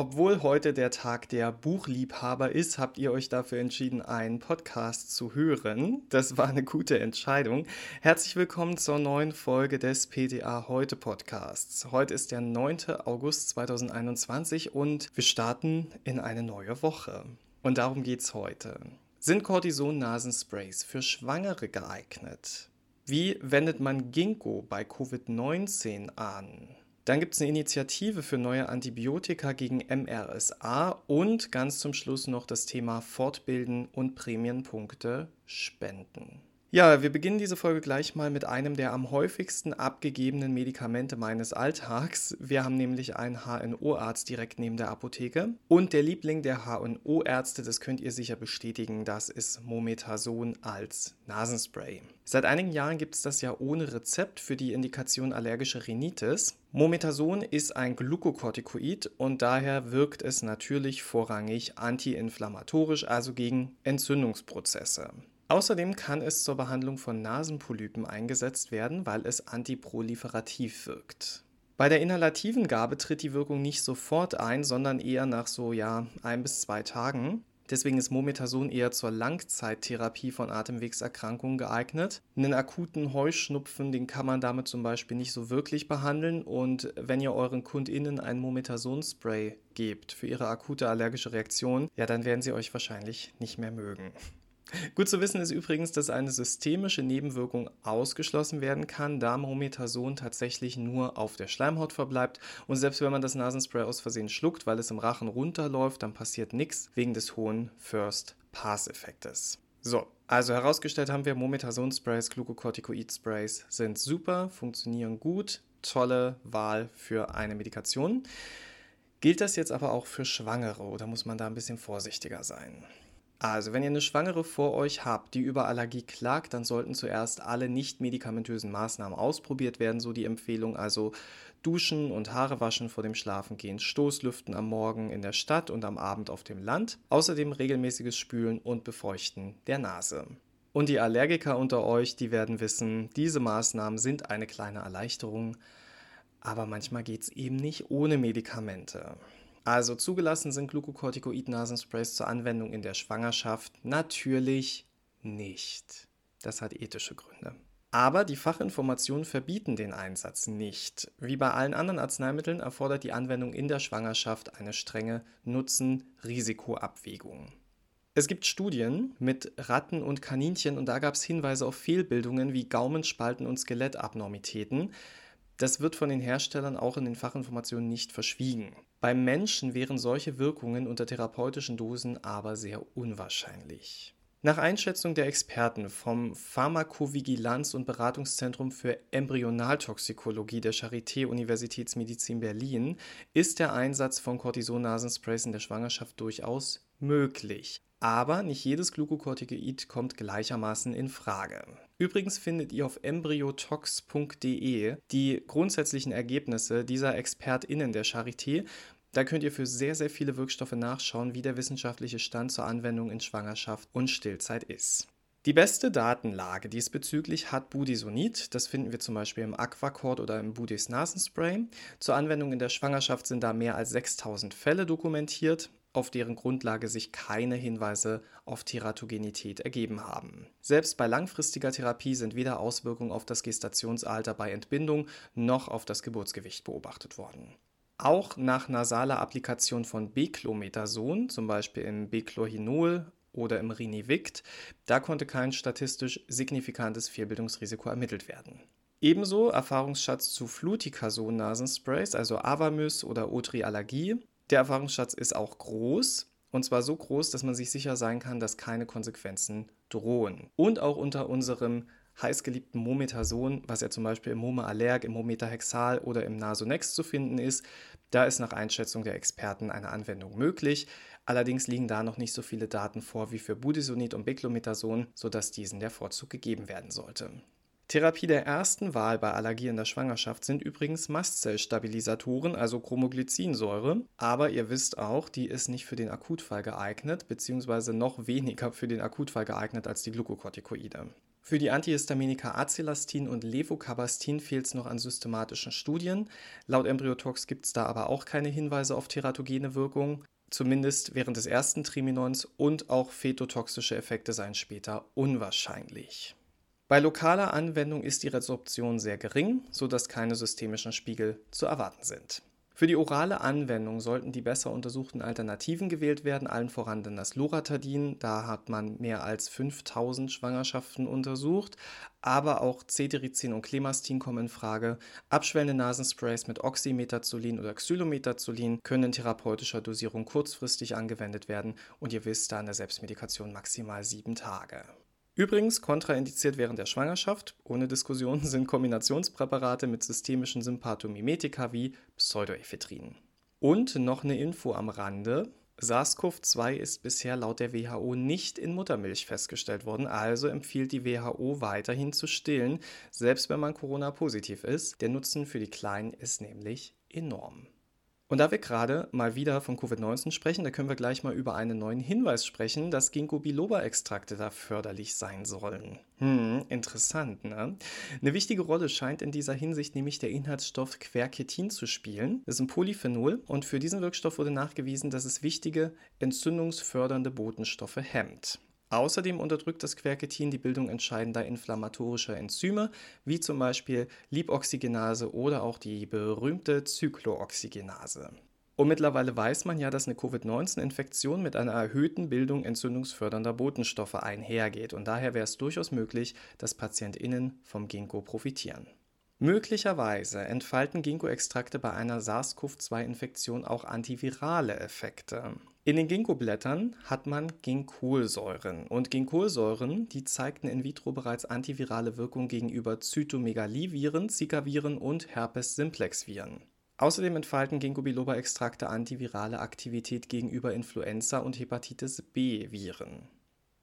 Obwohl heute der Tag der Buchliebhaber ist, habt ihr euch dafür entschieden, einen Podcast zu hören. Das war eine gute Entscheidung. Herzlich willkommen zur neuen Folge des PTA Heute Podcasts. Heute ist der 9. August 2021 und wir starten in eine neue Woche. Und darum geht's heute. Sind Cortison-Nasensprays für Schwangere geeignet? Wie wendet man Ginkgo bei Covid-19 an? Dann gibt es eine Initiative für neue Antibiotika gegen MRSA und ganz zum Schluss noch das Thema Fortbilden und Prämienpunkte spenden. Ja, wir beginnen diese Folge gleich mal mit einem der am häufigsten abgegebenen Medikamente meines Alltags. Wir haben nämlich einen HNO-Arzt direkt neben der Apotheke. Und der Liebling der HNO-Ärzte, das könnt ihr sicher bestätigen, das ist Momethason als Nasenspray. Seit einigen Jahren gibt es das ja ohne Rezept für die Indikation allergische Rhinitis. Momethason ist ein Glukokortikoid und daher wirkt es natürlich vorrangig antiinflammatorisch, also gegen Entzündungsprozesse. Außerdem kann es zur Behandlung von Nasenpolypen eingesetzt werden, weil es antiproliferativ wirkt. Bei der inhalativen Gabe tritt die Wirkung nicht sofort ein, sondern eher nach so ja ein bis zwei Tagen. Deswegen ist Momethason eher zur Langzeittherapie von Atemwegserkrankungen geeignet. Einen akuten Heuschnupfen, den kann man damit zum Beispiel nicht so wirklich behandeln. Und wenn ihr euren KundInnen ein Momethason-Spray gebt für ihre akute allergische Reaktion, ja, dann werden sie euch wahrscheinlich nicht mehr mögen. Gut zu wissen ist übrigens, dass eine systemische Nebenwirkung ausgeschlossen werden kann, da Momethason tatsächlich nur auf der Schleimhaut verbleibt und selbst wenn man das Nasenspray aus Versehen schluckt, weil es im Rachen runterläuft, dann passiert nichts wegen des hohen First-Pass-Effektes. So, also herausgestellt haben wir, Momethason-Sprays, Glucocorticoid-Sprays sind super, funktionieren gut, tolle Wahl für eine Medikation. Gilt das jetzt aber auch für Schwangere oder muss man da ein bisschen vorsichtiger sein? Also, wenn ihr eine Schwangere vor euch habt, die über Allergie klagt, dann sollten zuerst alle nicht medikamentösen Maßnahmen ausprobiert werden, so die Empfehlung, also Duschen und Haare waschen vor dem Schlafengehen, Stoßlüften am Morgen in der Stadt und am Abend auf dem Land, außerdem regelmäßiges Spülen und Befeuchten der Nase. Und die Allergiker unter euch, die werden wissen, diese Maßnahmen sind eine kleine Erleichterung, aber manchmal geht es eben nicht ohne Medikamente. Also zugelassen sind Glucocorticoid-Nasensprays zur Anwendung in der Schwangerschaft natürlich nicht. Das hat ethische Gründe. Aber die Fachinformationen verbieten den Einsatz nicht. Wie bei allen anderen Arzneimitteln erfordert die Anwendung in der Schwangerschaft eine strenge Nutzen-Risiko-Abwägung. Es gibt Studien mit Ratten und Kaninchen und da gab es Hinweise auf Fehlbildungen wie Gaumenspalten und Skelettabnormitäten. Das wird von den Herstellern auch in den Fachinformationen nicht verschwiegen. Beim Menschen wären solche Wirkungen unter therapeutischen Dosen aber sehr unwahrscheinlich. Nach Einschätzung der Experten vom Pharmakovigilanz- und Beratungszentrum für Embryonaltoxikologie der Charité Universitätsmedizin Berlin ist der Einsatz von Cortison-Nasensprays in der Schwangerschaft durchaus möglich. Aber nicht jedes Glucocorticoid kommt gleichermaßen in Frage. Übrigens findet ihr auf embryotox.de die grundsätzlichen Ergebnisse dieser ExpertInnen der Charité. Da könnt ihr für sehr, sehr viele Wirkstoffe nachschauen, wie der wissenschaftliche Stand zur Anwendung in Schwangerschaft und Stillzeit ist. Die beste Datenlage diesbezüglich hat Budesonid. Das finden wir zum Beispiel im Aquacord oder im Budis Nasenspray. Zur Anwendung in der Schwangerschaft sind da mehr als 6000 Fälle dokumentiert auf deren Grundlage sich keine Hinweise auf Teratogenität ergeben haben. Selbst bei langfristiger Therapie sind weder Auswirkungen auf das Gestationsalter bei Entbindung noch auf das Geburtsgewicht beobachtet worden. Auch nach nasaler Applikation von Beclomethason, zum Beispiel im Beclorhinol oder im Rinivict, da konnte kein statistisch signifikantes Fehlbildungsrisiko ermittelt werden. Ebenso Erfahrungsschatz zu Fluticasone-Nasensprays, also Avamys oder Otriallergie, der Erfahrungsschatz ist auch groß. Und zwar so groß, dass man sich sicher sein kann, dass keine Konsequenzen drohen. Und auch unter unserem heißgeliebten Momethason, was ja zum Beispiel im Mome Allerg, im Mometahexal oder im Nasonex zu finden ist, da ist nach Einschätzung der Experten eine Anwendung möglich. Allerdings liegen da noch nicht so viele Daten vor wie für Budesonid und Beclometason, sodass diesen der Vorzug gegeben werden sollte. Therapie der ersten Wahl bei Allergie in der Schwangerschaft sind übrigens Mastzellstabilisatoren, also Chromoglycinsäure. Aber ihr wisst auch, die ist nicht für den Akutfall geeignet, beziehungsweise noch weniger für den Akutfall geeignet als die Glukokortikoide. Für die Antihistaminika Acelastin und Levocabastin fehlt es noch an systematischen Studien. Laut Embryotox gibt es da aber auch keine Hinweise auf teratogene Wirkung, zumindest während des ersten Triminons und auch fetotoxische Effekte seien später unwahrscheinlich. Bei lokaler Anwendung ist die Resorption sehr gering, sodass keine systemischen Spiegel zu erwarten sind. Für die orale Anwendung sollten die besser untersuchten Alternativen gewählt werden, allen voran denn das Loratadin. Da hat man mehr als 5000 Schwangerschaften untersucht, aber auch Cetirizin und Clemastin kommen in Frage. Abschwellende Nasensprays mit Oxymetazolin oder Xylometazolin können in therapeutischer Dosierung kurzfristig angewendet werden und ihr wisst da in der Selbstmedikation maximal sieben Tage. Übrigens kontraindiziert während der Schwangerschaft, ohne Diskussion, sind Kombinationspräparate mit systemischen Sympathomimetika wie Pseudoephedrin. Und noch eine Info am Rande. SARS-CoV-2 ist bisher laut der WHO nicht in Muttermilch festgestellt worden, also empfiehlt die WHO weiterhin zu stillen, selbst wenn man Corona-positiv ist. Der Nutzen für die Kleinen ist nämlich enorm. Und da wir gerade mal wieder von Covid-19 sprechen, da können wir gleich mal über einen neuen Hinweis sprechen, dass Ginkgo biloba-Extrakte da förderlich sein sollen. Hm, interessant, ne? Eine wichtige Rolle scheint in dieser Hinsicht nämlich der Inhaltsstoff Quercetin zu spielen. Das ist ein Polyphenol und für diesen Wirkstoff wurde nachgewiesen, dass es wichtige entzündungsfördernde Botenstoffe hemmt. Außerdem unterdrückt das Quercetin die Bildung entscheidender inflammatorischer Enzyme, wie zum Beispiel Lipoxygenase oder auch die berühmte Zyklooxygenase. Und mittlerweile weiß man ja, dass eine Covid-19-Infektion mit einer erhöhten Bildung entzündungsfördernder Botenstoffe einhergeht. Und daher wäre es durchaus möglich, dass PatientInnen vom Ginkgo profitieren. Möglicherweise entfalten Ginkgo-Extrakte bei einer SARS-CoV-2-Infektion auch antivirale Effekte. In den Ginkgo-Blättern hat man Ginkolsäuren und Ginkolsäuren, die zeigten in vitro bereits antivirale Wirkung gegenüber Zytomegalie-Viren, Zika-Viren und Herpes-Simplex-Viren. Außerdem entfalten Ginkgo biloba-Extrakte antivirale Aktivität gegenüber Influenza und Hepatitis B-Viren.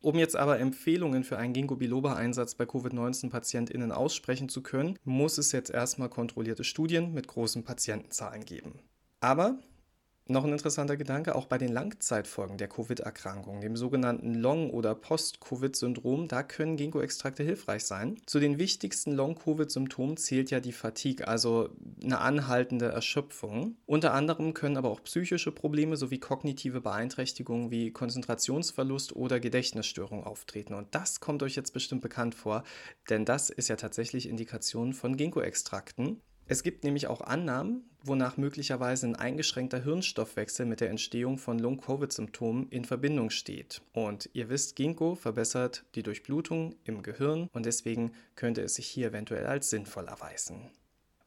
Um jetzt aber Empfehlungen für einen Ginkgo biloba-Einsatz bei Covid-19-PatientInnen aussprechen zu können, muss es jetzt erstmal kontrollierte Studien mit großen Patientenzahlen geben. Aber noch ein interessanter Gedanke, auch bei den Langzeitfolgen der Covid-Erkrankung, dem sogenannten Long- oder Post-Covid-Syndrom, da können Ginkgo-Extrakte hilfreich sein. Zu den wichtigsten Long-Covid-Symptomen zählt ja die Fatigue, also eine anhaltende Erschöpfung. Unter anderem können aber auch psychische Probleme sowie kognitive Beeinträchtigungen wie Konzentrationsverlust oder Gedächtnisstörung auftreten. Und das kommt euch jetzt bestimmt bekannt vor, denn das ist ja tatsächlich Indikation von Ginkgo-Extrakten. Es gibt nämlich auch Annahmen, wonach möglicherweise ein eingeschränkter Hirnstoffwechsel mit der Entstehung von Long-Covid-Symptomen in Verbindung steht. Und ihr wisst, Ginkgo verbessert die Durchblutung im Gehirn und deswegen könnte es sich hier eventuell als sinnvoll erweisen.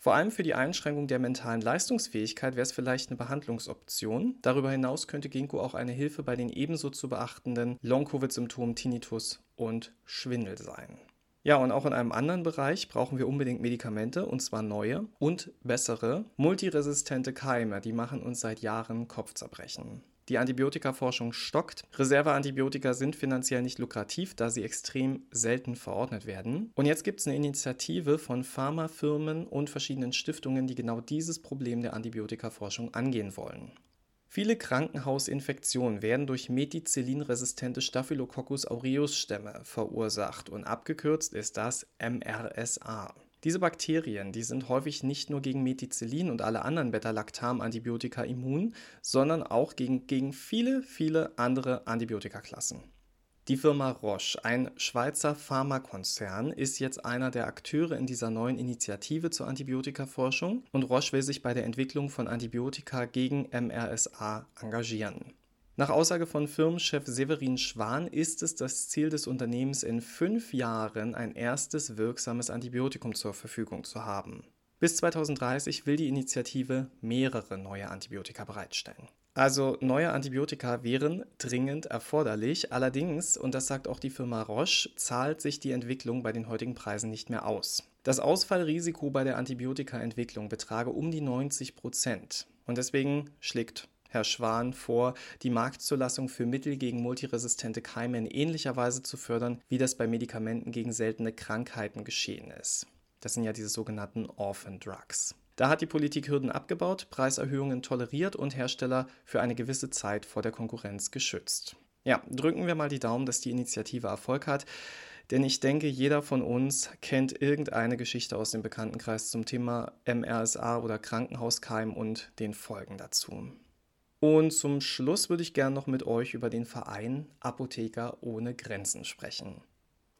Vor allem für die Einschränkung der mentalen Leistungsfähigkeit wäre es vielleicht eine Behandlungsoption. Darüber hinaus könnte Ginkgo auch eine Hilfe bei den ebenso zu beachtenden Long-Covid-Symptomen Tinnitus und Schwindel sein. Ja, und auch in einem anderen Bereich brauchen wir unbedingt Medikamente, und zwar neue und bessere. Multiresistente Keime, die machen uns seit Jahren Kopfzerbrechen. Die Antibiotikaforschung stockt. Reserveantibiotika sind finanziell nicht lukrativ, da sie extrem selten verordnet werden. Und jetzt gibt es eine Initiative von Pharmafirmen und verschiedenen Stiftungen, die genau dieses Problem der Antibiotikaforschung angehen wollen. Viele Krankenhausinfektionen werden durch Methicillin-resistente Staphylococcus aureus-Stämme verursacht und abgekürzt ist das MRSA. Diese Bakterien, die sind häufig nicht nur gegen Methicillin und alle anderen Beta-Lactam-Antibiotika immun, sondern auch gegen, gegen viele, viele andere Antibiotikaklassen. Die Firma Roche, ein Schweizer Pharmakonzern, ist jetzt einer der Akteure in dieser neuen Initiative zur Antibiotikaforschung und Roche will sich bei der Entwicklung von Antibiotika gegen MRSA engagieren. Nach Aussage von Firmenchef Severin Schwan ist es das Ziel des Unternehmens, in fünf Jahren ein erstes wirksames Antibiotikum zur Verfügung zu haben. Bis 2030 will die Initiative mehrere neue Antibiotika bereitstellen. Also neue Antibiotika wären dringend erforderlich. Allerdings, und das sagt auch die Firma Roche, zahlt sich die Entwicklung bei den heutigen Preisen nicht mehr aus. Das Ausfallrisiko bei der Antibiotikaentwicklung betrage um die 90 Prozent. Und deswegen schlägt Herr Schwan vor, die Marktzulassung für Mittel gegen multiresistente Keime in ähnlicher Weise zu fördern, wie das bei Medikamenten gegen seltene Krankheiten geschehen ist. Das sind ja diese sogenannten Orphan Drugs. Da hat die Politik Hürden abgebaut, Preiserhöhungen toleriert und Hersteller für eine gewisse Zeit vor der Konkurrenz geschützt. Ja, drücken wir mal die Daumen, dass die Initiative Erfolg hat. Denn ich denke, jeder von uns kennt irgendeine Geschichte aus dem Bekanntenkreis zum Thema MRSA oder Krankenhauskeim und den Folgen dazu. Und zum Schluss würde ich gerne noch mit euch über den Verein Apotheker ohne Grenzen sprechen.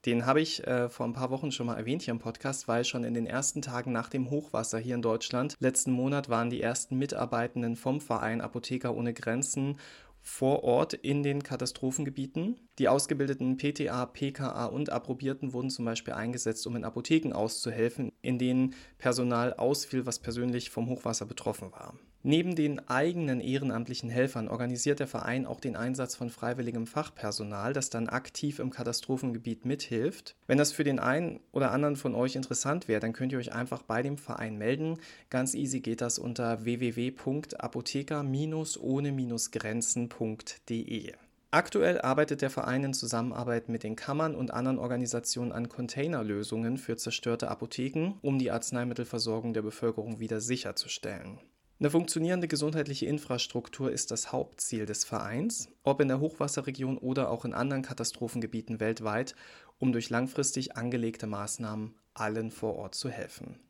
Den habe ich äh, vor ein paar Wochen schon mal erwähnt hier im Podcast, weil schon in den ersten Tagen nach dem Hochwasser hier in Deutschland, letzten Monat waren die ersten Mitarbeitenden vom Verein Apotheker ohne Grenzen vor Ort in den Katastrophengebieten. Die ausgebildeten PTA, PKA und Approbierten wurden zum Beispiel eingesetzt, um in Apotheken auszuhelfen, in denen Personal ausfiel, was persönlich vom Hochwasser betroffen war. Neben den eigenen ehrenamtlichen Helfern organisiert der Verein auch den Einsatz von freiwilligem Fachpersonal, das dann aktiv im Katastrophengebiet mithilft. Wenn das für den einen oder anderen von euch interessant wäre, dann könnt ihr euch einfach bei dem Verein melden. Ganz easy geht das unter www.apotheker-ohne-grenzen.de. Aktuell arbeitet der Verein in Zusammenarbeit mit den Kammern und anderen Organisationen an Containerlösungen für zerstörte Apotheken, um die Arzneimittelversorgung der Bevölkerung wieder sicherzustellen. Eine funktionierende gesundheitliche Infrastruktur ist das Hauptziel des Vereins, ob in der Hochwasserregion oder auch in anderen Katastrophengebieten weltweit, um durch langfristig angelegte Maßnahmen allen vor Ort zu helfen.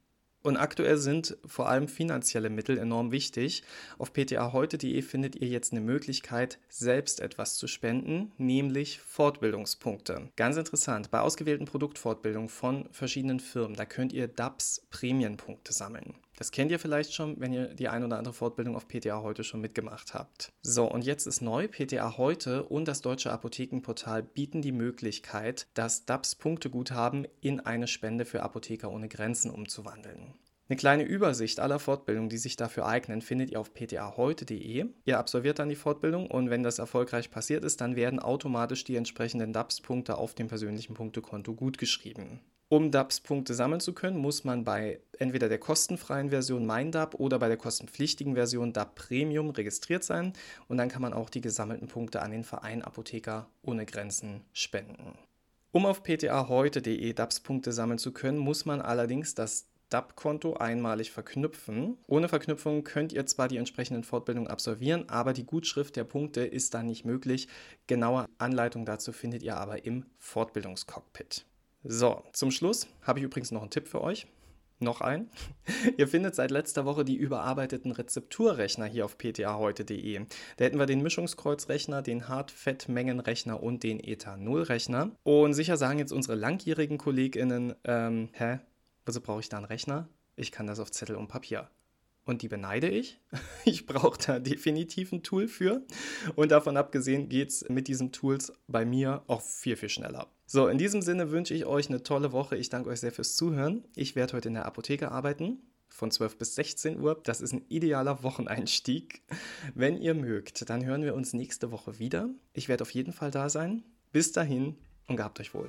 Und aktuell sind vor allem finanzielle Mittel enorm wichtig. Auf ptaheute.de findet ihr jetzt eine Möglichkeit, selbst etwas zu spenden, nämlich Fortbildungspunkte. Ganz interessant, bei ausgewählten Produktfortbildungen von verschiedenen Firmen, da könnt ihr DAPS Prämienpunkte sammeln. Das kennt ihr vielleicht schon, wenn ihr die ein oder andere Fortbildung auf PTA heute schon mitgemacht habt. So, und jetzt ist neu, PTA heute und das Deutsche Apothekenportal bieten die Möglichkeit, das DAPS-Punkteguthaben in eine Spende für Apotheker ohne Grenzen umzuwandeln. Eine kleine Übersicht aller Fortbildungen, die sich dafür eignen, findet ihr auf ptaheute.de. Ihr absolviert dann die Fortbildung und wenn das erfolgreich passiert ist, dann werden automatisch die entsprechenden DAPS-Punkte auf dem persönlichen Punktekonto gutgeschrieben. Um DAPS-Punkte sammeln zu können, muss man bei entweder der kostenfreien Version MeinDAP oder bei der kostenpflichtigen Version DAP Premium registriert sein und dann kann man auch die gesammelten Punkte an den Verein Apotheker ohne Grenzen spenden. Um auf ptaheute.de DAPS-Punkte sammeln zu können, muss man allerdings das DAP-Konto einmalig verknüpfen. Ohne Verknüpfung könnt ihr zwar die entsprechenden Fortbildungen absolvieren, aber die Gutschrift der Punkte ist dann nicht möglich. Genaue Anleitung dazu findet ihr aber im Fortbildungscockpit. So, zum Schluss habe ich übrigens noch einen Tipp für euch. Noch ein. Ihr findet seit letzter Woche die überarbeiteten Rezepturrechner hier auf ptaheute.de. Da hätten wir den Mischungskreuzrechner, den Hart-Fett-Mengenrechner und den Ethanolrechner. Und sicher sagen jetzt unsere langjährigen KollegInnen, ähm, hä, wieso brauche ich da einen Rechner? Ich kann das auf Zettel und Papier und die beneide ich. Ich brauche da definitiv ein Tool für. Und davon abgesehen geht es mit diesen Tools bei mir auch viel, viel schneller. So, in diesem Sinne wünsche ich euch eine tolle Woche. Ich danke euch sehr fürs Zuhören. Ich werde heute in der Apotheke arbeiten von 12 bis 16 Uhr. Das ist ein idealer Wocheneinstieg. Wenn ihr mögt, dann hören wir uns nächste Woche wieder. Ich werde auf jeden Fall da sein. Bis dahin und gehabt euch wohl.